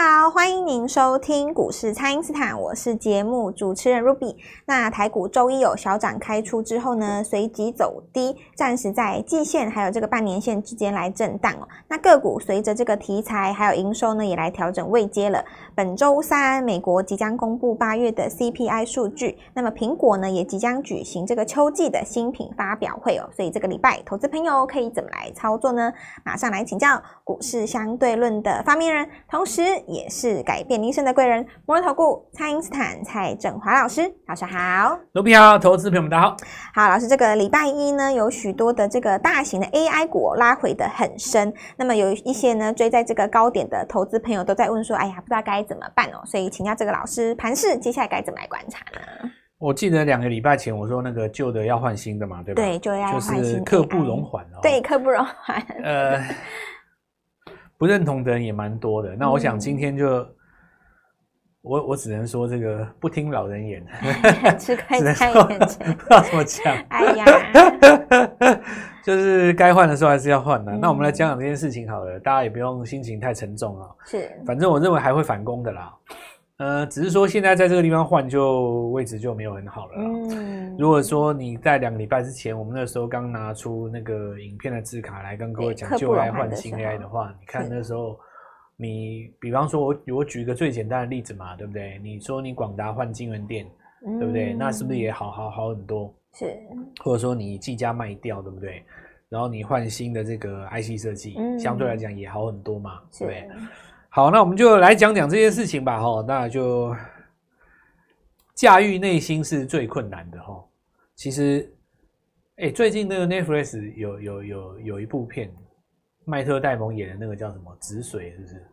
好，欢迎您收听股市蔡因斯坦，我是节目主持人 Ruby。那台股周一有小涨开出之后呢，随即走低，暂时在季线还有这个半年线之间来震荡哦。那个股随着这个题材还有营收呢，也来调整位阶了。本周三，美国即将公布八月的 CPI 数据，那么苹果呢也即将举行这个秋季的新品发表会哦。所以这个礼拜，投资朋友可以怎么来操作呢？马上来请教股市相对论的发明人，同时。也是改变人生的贵人，摩尔投顾蔡英斯坦蔡振华老师，老师好，卢比好，投资朋友们大家好，好，老师，这个礼拜一呢，有许多的这个大型的 AI 股拉回得很深，那么有一些呢追在这个高点的投资朋友都在问说，哎呀，不知道该怎么办哦，所以请教这个老师，盘势接下来该怎么来观察呢？我记得两个礼拜前我说那个旧的要换新的嘛，对吧？对，就要换新，就是刻不容缓哦，对，刻不容缓，呃。不认同的人也蛮多的，那我想今天就、嗯、我我只能说这个不听老人言，吃亏在眼前，不知道怎么讲。哎呀，就是该换的时候还是要换的、嗯。那我们来讲讲这件事情好了，大家也不用心情太沉重啊。是，反正我认为还会反攻的啦。呃，只是说现在在这个地方换就位置就没有很好了。嗯，如果说你在两个礼拜之前，我们那时候刚拿出那个影片的字卡来跟各位讲旧 AI 换新 AI 的话，你看那时候，你比方说我我举一个最简单的例子嘛，对不对？你说你广达换京元电，对不对？那是不是也好好好很多？是，或者说你技嘉卖掉，对不对？然后你换新的这个 IC 设计，相对来讲也好很多嘛，对不对？好，那我们就来讲讲这件事情吧，哈，那就驾驭内心是最困难的，哈。其实，哎、欸，最近那个 Netflix 有有有有一部片，麦特戴蒙演的那个叫什么《止水》，是不是？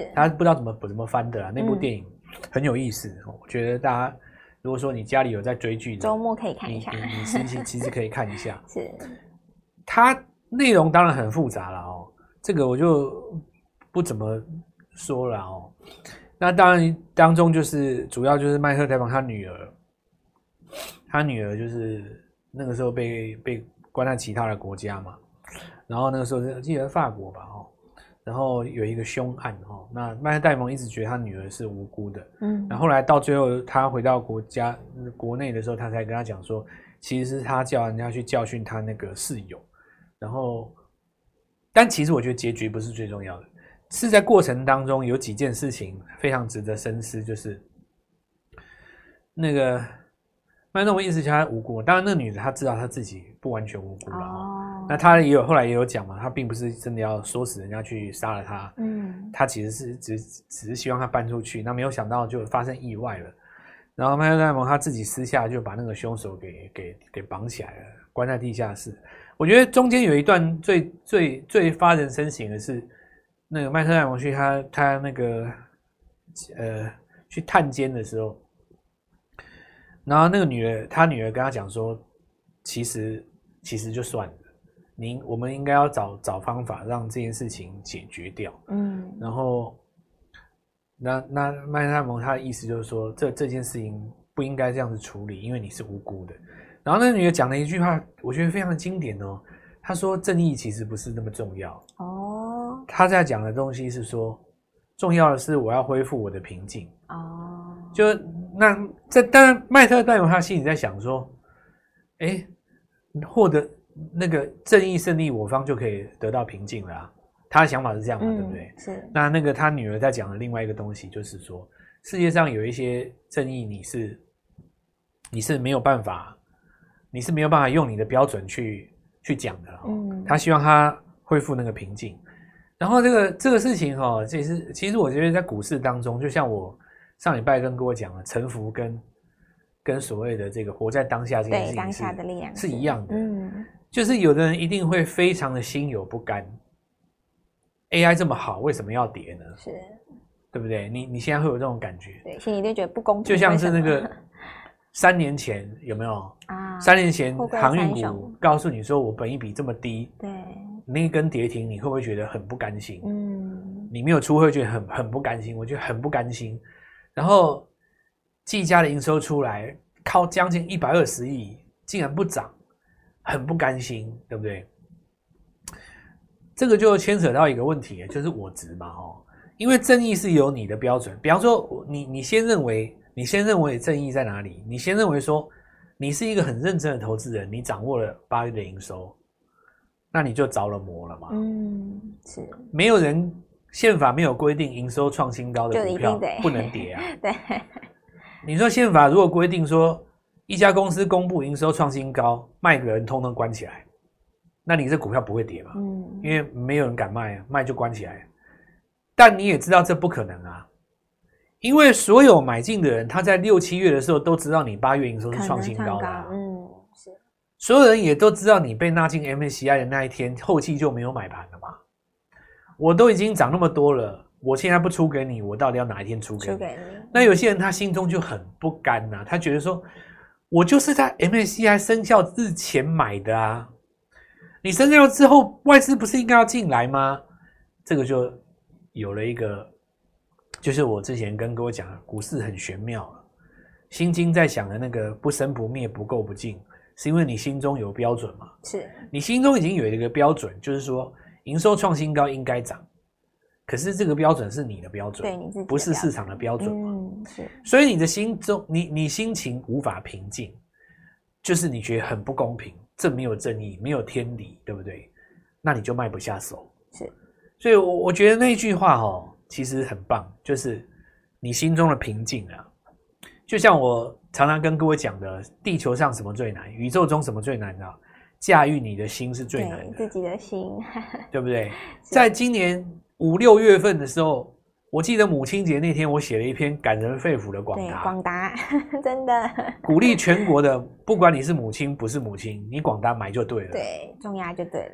是。他不知道怎么怎么翻的啊？那部电影很有意思，嗯，我觉得大家如果说你家里有在追剧，周末可以看一下，你你其实其实可以看一下。是。它内容当然很复杂了哦，这个我就不怎么。说了哦，那当然当中就是主要就是麦克戴蒙他女儿，他女儿就是那个时候被被关在其他的国家嘛，然后那个时候是记得法国吧哦，然后有一个凶案哦，那麦克戴蒙一直觉得他女儿是无辜的，嗯，然后后来到最后他回到国家国内的时候，他才跟他讲说，其实是他叫人家去教训他那个室友，然后，但其实我觉得结局不是最重要的。是在过程当中有几件事情非常值得深思，就是那个麦特戴蒙意思是他无辜，当然那个女的她知道她自己不完全无辜了，哦，那她也有后来也有讲嘛，她并不是真的要唆使人家去杀了他，嗯，她其实是只只是希望他搬出去，那没有想到就发生意外了，然后麦特戴蒙他自己私下就把那个凶手给给给绑起来了，关在地下室。我觉得中间有一段最最最发人深省的是。那个麦特戴蒙去他他那个呃去探监的时候，然后那个女儿他女儿跟他讲说，其实其实就算了，您我们应该要找找方法让这件事情解决掉。嗯，然后那那麦特戴蒙他的意思就是说，这这件事情不应该这样子处理，因为你是无辜的。然后那个女儿讲了一句话，我觉得非常的经典哦。她说：“正义其实不是那么重要。”哦，他在讲的东西是说，重要的是我要恢复我的平静。哦，就那这当然，麦特戴蒙他心里在想说：“哎，获得那个正义胜利，我方就可以得到平静了啊。”他的想法是这样的，对不对？是。那那个他女儿在讲的另外一个东西，就是说，世界上有一些正义，你是你是没有办法，你是没有办法用你的标准去。去讲的，嗯，他希望他恢复那个平静，然后这个这个事情哈，其实其实我觉得在股市当中，就像我上礼拜跟各位讲了，沉浮跟跟所谓的这个活在当下这件事情是当下的力量是一样的，嗯，就是有的人一定会非常的心有不甘，AI 这么好，为什么要跌呢？是，对不对？你你现在会有这种感觉，对，心里就觉得不公平，就像是那个。三年前有没有啊？三年前航运股告诉你说，我本益比这么低，对，那一根跌停，你会不会觉得很不甘心？嗯，你没有出会觉得很很不甘心，我觉得很不甘心。然后技嘉的营收出来，靠将近一百二十亿，竟然不涨，很不甘心，对不对？这个就牵扯到一个问题，就是我值嘛，哦，因为正义是有你的标准。比方说，你你先认为，你先认为正义在哪里？你先认为说，你是一个很认真的投资人，你掌握了八月的营收，那你就着了魔了嘛。嗯，是。没有人宪法没有规定营收创新高的股票不能跌啊。对。你说宪法如果规定说，一家公司公布营收创新高，卖的人通通关起来，那你这股票不会跌嘛？嗯，因为没有人敢卖，卖就关起来。但你也知道这不可能啊，因为所有买进的人，他在六七月的时候都知道你八月营收是创新高的啊。嗯，是。所有人也都知道你被纳进 MSCI 的那一天，后期就没有买盘了嘛。我都已经涨那么多了。我现在不出给你，我到底要哪一天出给你？给你。那有些人他心中就很不甘呐、啊，他觉得说，我就是在 MSCI 生效之前买的啊，你生效之后，外资不是应该要进来吗？这个就有了一个，就是我之前跟各位讲的，股市很玄妙，心经在想的那个不生不灭、不垢不净，是因为你心中有标准嘛？是你心中已经有一个标准，就是说营收创新高应该涨。可是这个标准是你的标准，对你自己不是市场的标准嘛？嗯，是。所以你的心中，你你心情无法平静，就是你觉得很不公平，这没有正义，没有天理，对不对？那你就卖不下手。是。所以，我我觉得那句话哦，其实很棒，就是你心中的平静啊。就像我常常跟各位讲的，地球上什么最难？宇宙中什么最难啊？驾驭你的心是最难的，自己的心，对不对？在今年。五六月份的时候，我记得母亲节那天，我写了一篇感人肺腑的广达。广达 真的鼓励全国的，不管你是母亲不是母亲，你广达买就对了。对，重压就对了。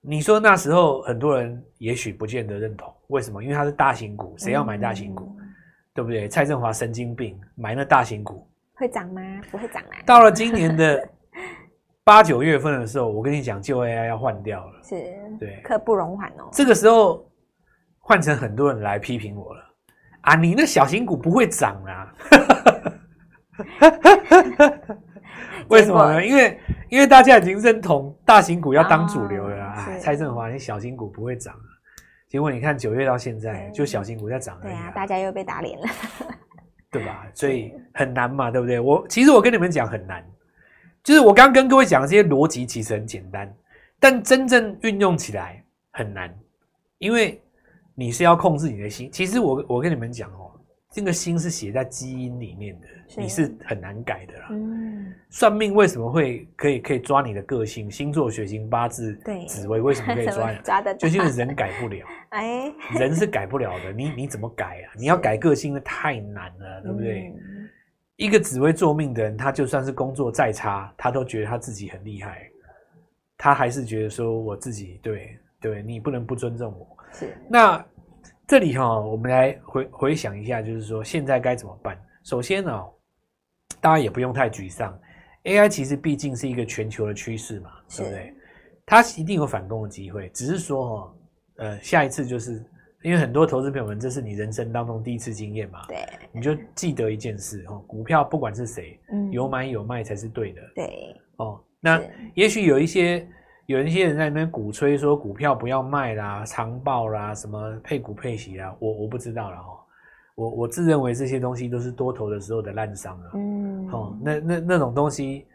你说那时候很多人也许不见得认同，为什么？因为它是大型股，谁要买大型股？嗯、对不对？蔡振华神经病，买那大型股会涨吗？不会涨啊。到了今年的 八九月份的时候，我跟你讲，就 AI 要换掉了，是，对，刻不容缓哦。这个时候。换成很多人来批评我了啊！你那小型股不会涨啊？为什么呢？因为因为大家已经认同大型股要当主流了啊！蔡振华，你小型股不会涨啊？结果你看九月到现在，就小型股在涨。对啊，大家又被打脸了，对吧？所以很难嘛，对不对？我其实我跟你们讲很难，就是我刚刚跟各位讲的这些逻辑其实很简单，但真正运用起来很难，因为。你是要控制你的心，其实我我跟你们讲哦，这个心是写在基因里面的，是你是很难改的啦。嗯，算命为什么会可以可以抓你的个性？星座、血型、八字、对，紫微为什么可以抓？抓的，就是因为人改不了。哎，人是改不了的，你你怎么改啊？你要改个性那太难了，对不对？嗯，一个紫微做命的人，他就算是工作再差，他都觉得他自己很厉害，他还是觉得说我自己对对，你不能不尊重我。是，那这里哈，我们来回回想一下，就是说现在该怎么办？首先呢，大家也不用太沮丧，AI 其实毕竟是一个全球的趋势嘛，对不对？它一定有反攻的机会，只是说哈，呃，下一次就是因为很多投资朋友们，这是你人生当中第一次经验嘛，对，你就记得一件事哈，股票不管是谁，嗯，有买有卖才是对的，对，哦，那也许有一些。有一些人在那边鼓吹说股票不要卖啦，长报啦，什么配股配息啦，我我不知道了哈。我我自认为这些东西都是多头的时候的烂伤啊。嗯，哦，那那那种东西，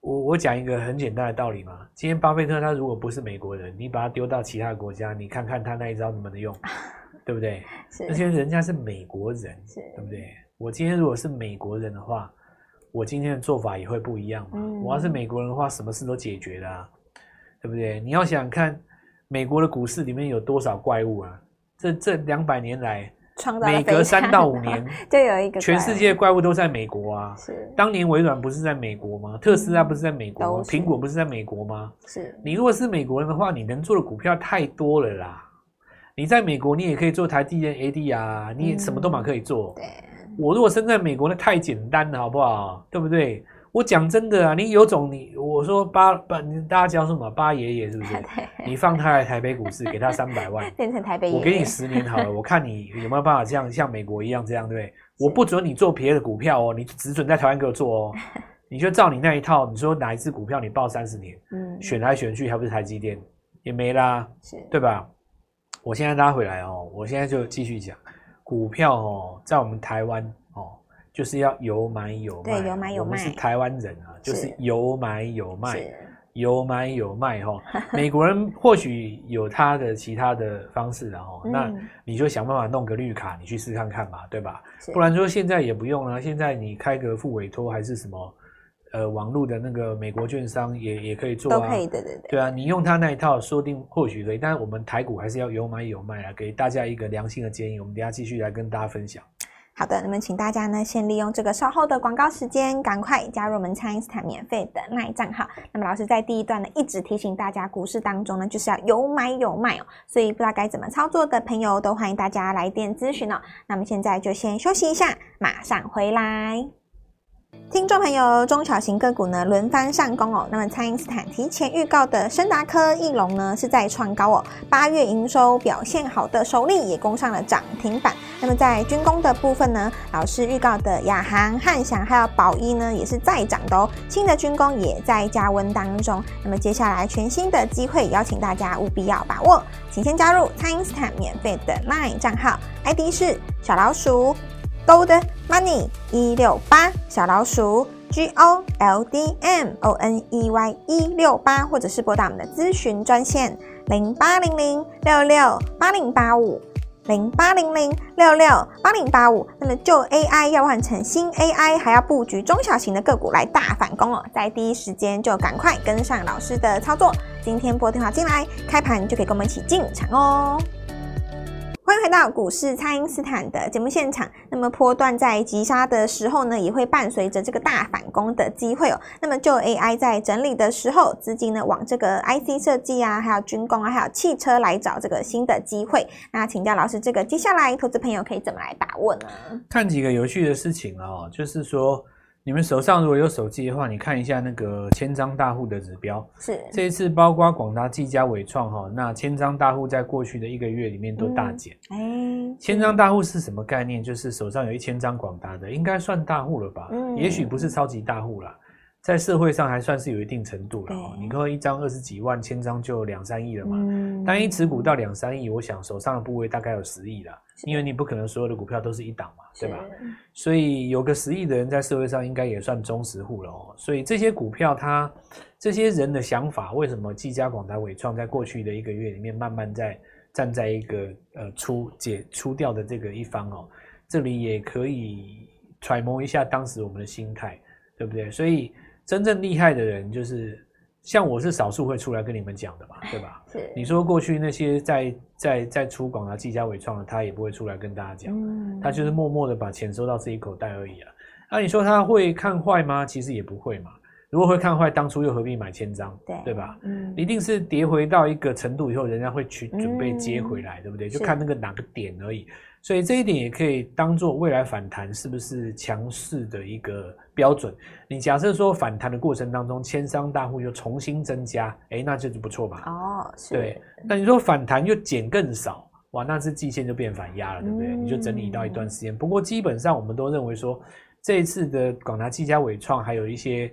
我我讲一个很简单的道理嘛。今天巴菲特他如果不是美国人，你把他丢到其他国家，你看看他那一招能不能用，对不对？是。而且人家是美国人，是对不对？我今天如果是美国人的话，我今天的做法也会不一样嘛。嗯。我要是美国人的话，什么事都解决了啊。对不对？你要想想看，美国的股市里面有多少怪物啊？这这两百年来，每隔三到五年 就有一个全世界怪物都在美国啊。是，当年微软不是在美国吗？特斯拉不是在美国吗？苹果不是在美国吗？是。你如果是美国人的话，你能做的股票太多了啦。你在美国，你也可以做台积电 AD 啊，你也什么都嘛可以做。对。我如果生在美国，那太简单了，好不好？对不对？我讲真的啊，你有种你我说八八，大家叫什么八爷爷是不是？你放他来台北股市，给他三百万，变成台北爷爷。我给你十年好了，我看你有没有办法像像美国一样这样，对不对？我不准你做别的股票哦，你只准在台湾给我做哦。你就照你那一套，你说哪一支股票你抱三十年，嗯，选来选去还不是台积电，也没啦，是对吧？我现在拉回来哦，我现在就继续讲股票哦，在我们台湾哦，就是要有买有卖，对，有买有卖。我们是台湾人啊，就是有买有卖，有买有卖哈。美国人或许有他的其他的方式的哦，那你就想办法弄个绿卡，你去试看看嘛，对吧？不然说现在也不用了，现在你开个副委托还是什么。呃，网络的那个美国券商也也可以做啊，都可以，对对对。对啊，你用他那一套，说不定或许可以。但是我们台股还是要有买有卖啊，给大家一个良心的建议。我们等下继续来跟大家分享。好的，那么请大家呢，先利用这个稍后的广告时间，赶快加入我们蔡因斯坦免费的耐账号。那么老师在第一段呢，一直提醒大家，股市当中呢，就是要有买有卖哦。所以不知道该怎么操作的朋友，都欢迎大家来电咨询哦。那么现在就先休息一下，马上回来。听众朋友，中小型个股呢轮番上攻哦。那么，蔡因斯坦提前预告的深达科、义隆呢是在创高哦。八月营收表现好的首例也攻上了涨停板。那么，在军工的部分呢，老师预告的亚航、汉翔还有宝一呢也是在涨的哦。新的军工也在加温当中。那么，接下来全新的机会，邀请大家务必要把握。请先加入蔡因斯坦免费的 LINE 账号，ID 是小老鼠。Gold Money 一六八小老鼠 G O L D M O N E Y 一六八，或者是拨打我们的咨询专线零八零零六六八零八五零八零零六六八零八五。那么旧 AI 要换成新 AI，还要布局中小型的个股来大反攻哦，在第一时间就赶快跟上老师的操作。今天拨电话进来，开盘就可以跟我们一起进场哦。欢迎回到股市，蔡因斯坦的节目现场。那么波段在急杀的时候呢，也会伴随着这个大反攻的机会哦。那么就 AI 在整理的时候，资金呢往这个 IC 设计啊，还有军工啊，还有汽车来找这个新的机会。那请教老师，这个接下来投资朋友可以怎么来把握呢？看几个有趣的事情哦，就是说。你们手上如果有手机的话，你看一下那个千张大户的指标。是这一次包括广达、技嘉、伟创哈，那千张大户在过去的一个月里面都大减。哎、嗯，千张大户是什么概念？就是手上有一千张广达的，应该算大户了吧？嗯，也许不是超级大户啦。在社会上还算是有一定程度了哦。你看一张二十几万，千张就两三亿了嘛。嗯，单一持股到两三亿，我想手上的部位大概有十亿了。因为你不可能所有的股票都是一档嘛，对吧？所以有个十亿的人在社会上应该也算中实户了哦。所以这些股票，它这些人的想法，为什么技嘉、广达、伟创在过去的一个月里面慢慢在站在一个呃出解出掉的这个一方哦？这里也可以揣摩一下当时我们的心态，对不对？所以。真正厉害的人，就是像我是少数会出来跟你们讲的嘛，对吧？是。你说过去那些在在在出广啊、技嘉、伟创的，他也不会出来跟大家讲，嗯，他就是默默的把钱收到自己口袋而已啊。那你说他会看坏吗？其实也不会嘛。如果会看坏，当初又何必买千张？对，对吧？嗯，一定是跌回到一个程度以后，人家会去准备接回来，嗯，对不对？就看那个哪个点而已。所以这一点也可以当做未来反弹是不是强势的一个标准。你假设说反弹的过程当中，千商大户又重新增加，哎，那就是不错吧？哦，是。对，那你说反弹又减更少，哇，那是季线就变反压了，对不对？嗯、你就整理到一段时间。不过基本上我们都认为说，这一次的广达、技嘉、伟创，还有一些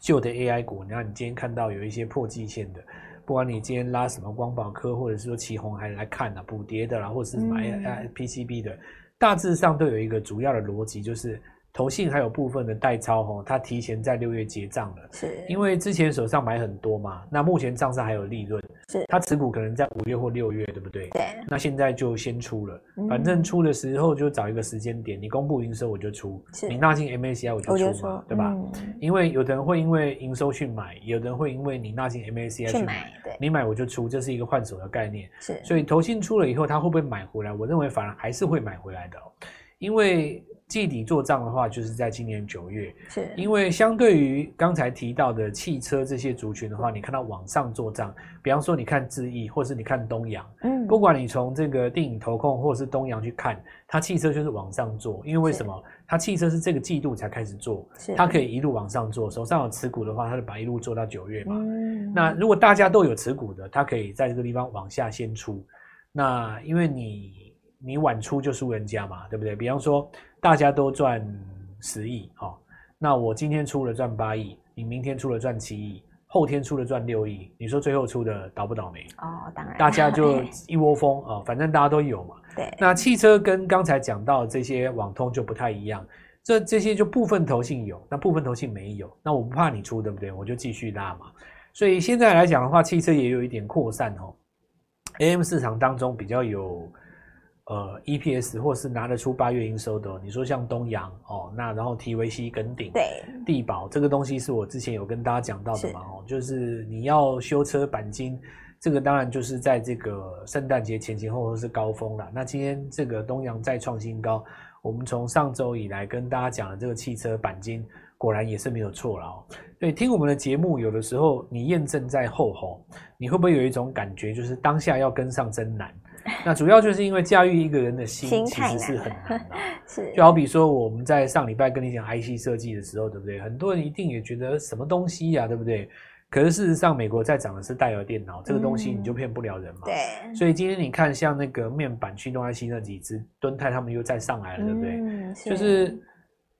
旧的 AI 股，然后你今天看到有一些破季线的。不管你今天拉什么光宝科，或者是说旗红还来看啊，补跌的啦，或者是买 PCB 的，大致上都有一个主要的逻辑，就是。投信还有部分的代操吼，它提前在六月结账了，是。因为之前手上买很多嘛，那目前账上还有利润，是。它持股可能在五月或六月，对不对？对，那现在就先出了，反正出的时候就找一个时间点，你公布营收我就出，你纳进 MACI 我就出嘛，对吧？因为有的人会因为营收去买，有的人会因为你纳进 MACI 去买，你买我就出，这是一个换手的概念，是，所以投信出了以后，他会不会买回来？我认为反而还是会买回来的，因为。季底做账的话，就是在今年九月，是因为相对于刚才提到的汽车这些族群的话，你看到往上做账，比方说你看智易，或是你看东阳，嗯，不管你从这个电影投控或是东阳去看，它汽车就是往上做，因为为什么？它汽车是这个季度才开始做，它可以一路往上做，手上有持股的话，它就把一路做到九月嘛。嗯，那如果大家都有持股的，它可以在这个地方往下先出，那因为你你晚出就输人家嘛，对不对？比方说。大家都赚十亿，哦，那我今天出了赚八亿，你明天出了赚七亿，后天出了赚六亿，你说最后出的倒不倒霉？哦，当然，大家就 一窝蜂啊、哦，反正大家都有嘛。对，那汽车跟刚才讲到的这些网通就不太一样，这这些就部分投信有，那部分投信没有，那我不怕你出，对不对？我就继续拉嘛。所以现在来讲的话，汽车也有一点扩散哦。AM 市场当中比较有。呃，EPS 或是拿得出八月营收的，你说像东阳哦，那然后 TVC 跟鼎，对，地保这个东西是我之前有跟大家讲到的嘛，哦，就是你要修车钣金，这个当然就是在这个圣诞节前前后后是高峰了。那今天这个东阳再创新高，我们从上周以来跟大家讲的这个汽车钣金，果然也是没有错了哦。对，听我们的节目，有的时候你验证在后吼，你会不会有一种感觉，就是当下要跟上真难？那主要就是因为驾驭一个人的心其实是很难的，是就好比说我们在上礼拜跟你讲 IC 设计的时候，对不对？很多人一定也觉得什么东西呀、啊，对不对？可是事实上，美国在涨的是戴尔电脑，这个东西你就骗不了人嘛。对。所以今天你看，像那个面板驱动 IC 那几只，敦泰他们又再上来了，对不对？嗯，是。就是。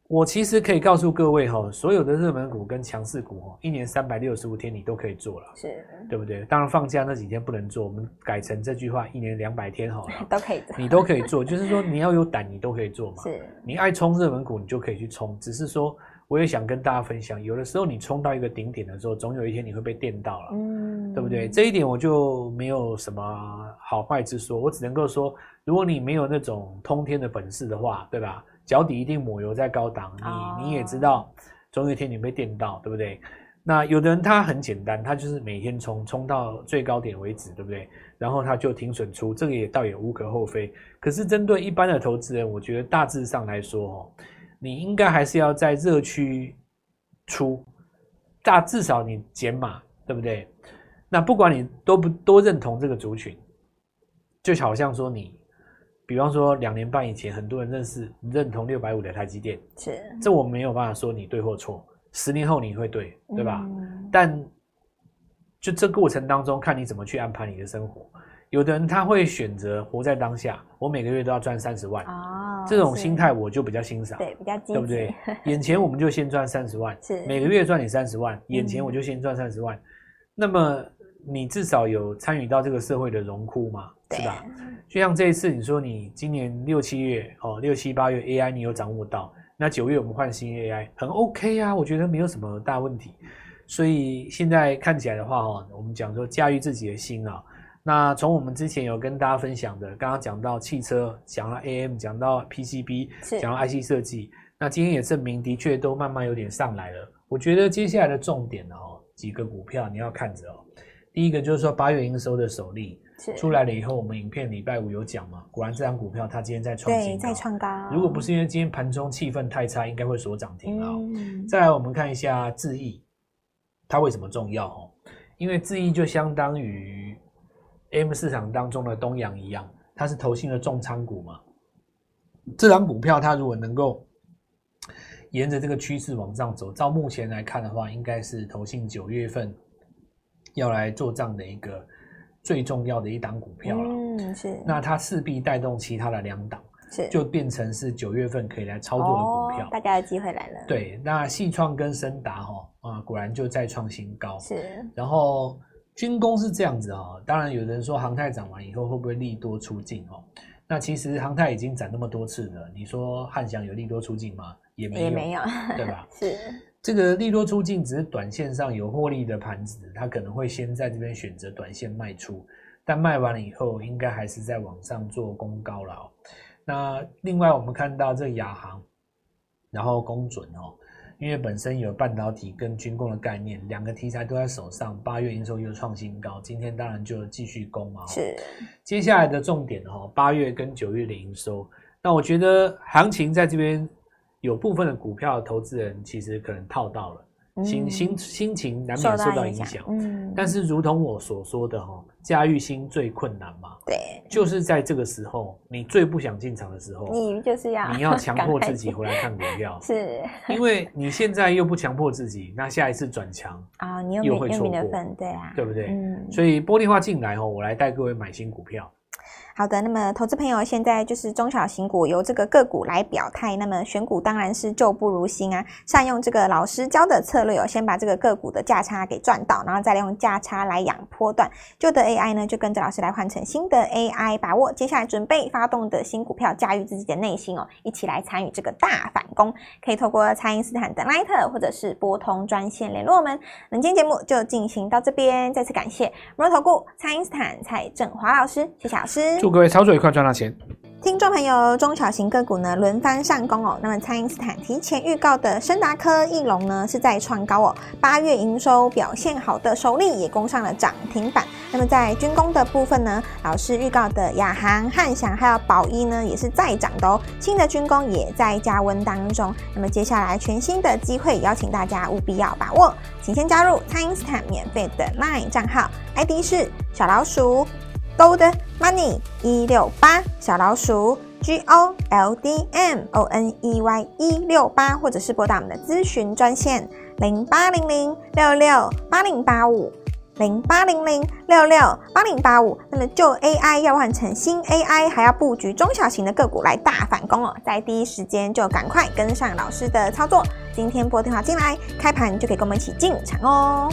我其实可以告诉各位哈，所有的热门股跟强势股哦，一年三百六十五天你都可以做了，是，对不对？当然放假那几天不能做，我们改成这句话，一年两百天好了，都可以做，你都可以做，就是说你要有胆，你都可以做嘛。是，你爱冲热门股，你就可以去冲。只是说，我也想跟大家分享，有的时候你冲到一个顶点的时候，总有一天你会被电到了，嗯，对不对？这一点我就没有什么好坏之说，我只能够说，如果你没有那种通天的本事的话，对吧？脚底一定抹油在高档，你你也知道，总有一天你被电到，对不对？那有的人他很简单，他就是每天冲冲到最高点为止，对不对？然后他就停损出，这个也倒也无可厚非。可是针对一般的投资人，我觉得大致上来说，哦，你应该还是要在热区出，大至少你减码，对不对？那不管你多不多认同这个族群，就好像说你。比方说，两年半以前，很多人认识、认同六百五的台积电，是这我没有办法说你对或错。十年后你会对，对吧？嗯、但就这过程当中，看你怎么去安排你的生活。有的人他会选择活在当下，我每个月都要赚三十万，哦，这种心态我就比较欣赏，对，比较积极，对不对？眼前我们就先赚三十万，是每个月赚你三十万，眼前我就先赚三十万，嗯、那么。你至少有参与到这个社会的荣枯嘛，是吧？就像这一次，你说你今年六七月哦，六七八月 AI 你有掌握到，那九月我们换新 AI 很 OK 啊，我觉得没有什么大问题。所以现在看起来的话哦，我们讲说驾驭自己的心啊。那从我们之前有跟大家分享的，刚刚讲到汽车，讲到 AM，讲到 PCB，讲到 IC 设计，那今天也证明的确都慢慢有点上来了。我觉得接下来的重点哦，几个股票你要看着哦。第一个就是说八月营收的首例出来了以后，我们影片礼拜五有讲嘛，果然这张股票它今天在创新高，在创高。如果不是因为今天盘中气氛太差，应该会锁涨停啊。嗯。再来我们看一下智易，它为什么重要哦？因为智易就相当于 AM 市场当中的东阳一样，它是投信的重仓股嘛。这张股票它如果能够沿着这个趋势往上走，照目前来看的话，应该是投信九月份。要来做这样的一个最重要的一档股票了，嗯，是。那它势必带动其他的两档，是，就变成是九月份可以来操作的股票，哦、大家的机会来了。对，那细创跟升达哈啊，果然就再创新高。是。然后军工是这样子啊，当然有人说航太涨完以后会不会利多出尽哦？那其实航太已经涨那么多次了，你说汉翔有利多出尽吗？也没有，也没有，对吧？是。这个利多出尽只是短线上有获利的盘子，它可能会先在这边选择短线卖出，但卖完了以后，应该还是在往上做攻高了哦。那另外我们看到这亚航，然后攻准哦，因为本身有半导体跟军工的概念，两个题材都在手上，八月营收又创新高，今天当然就继续攻嘛。是，接下来的重点哦，八月跟九月的营收，那我觉得行情在这边。有部分的股票投资人其实可能套到了，心心心情难免受到影响。嗯，但是如同我所说的哈，驾驭心最困难嘛。对，就是在这个时候，你最不想进场的时候，你就是要你要强迫自己回来看股票，是，因为你现在又不强迫自己，那下一次转强啊，你又又会错过，对啊，对不对？嗯，所以玻璃化进来哦，我来带各位买新股票。好的，那么投资朋友现在就是中小型股由这个个股来表态，那么选股当然是旧不如新啊，善用这个老师教的策略哦，先把这个个股的价差给赚到，然后再利用价差来养波段。旧的 AI 呢，就跟着老师来换成新的 AI，把握接下来准备发动的新股票，驾驭自己的内心哦，一起来参与这个大反攻。可以透过蔡因斯坦的 LINE 或者是拨通专线联络我们。那今天节目就进行到这边，再次感谢摩投顾蔡因斯坦蔡振华老师，谢谢老师。祝各位操作愉快，赚到钱。听众朋友，中小型个股呢轮番上攻哦。那么，蔡英斯坦提前预告的深达科、义隆呢是在创高哦。八月营收表现好的首例也攻上了涨停板。那么，在军工的部分呢，老师预告的亚航、汉翔还有宝一呢也是在涨的哦。新的军工也在加温当中。那么，接下来全新的机会，邀请大家务必要把握，请先加入蔡英斯坦免费的 LINE 账号，ID 是小老鼠。Gold Money 一六八小老鼠 G O L D M O N E Y 一六八，或者是拨打我们的咨询专线零八零零六六八零八五零八零零六六八零八五。那么旧 AI 要换成新 AI，还要布局中小型的个股来大反攻哦，在第一时间就赶快跟上老师的操作。今天拨电话进来，开盘就可以跟我们一起进场哦。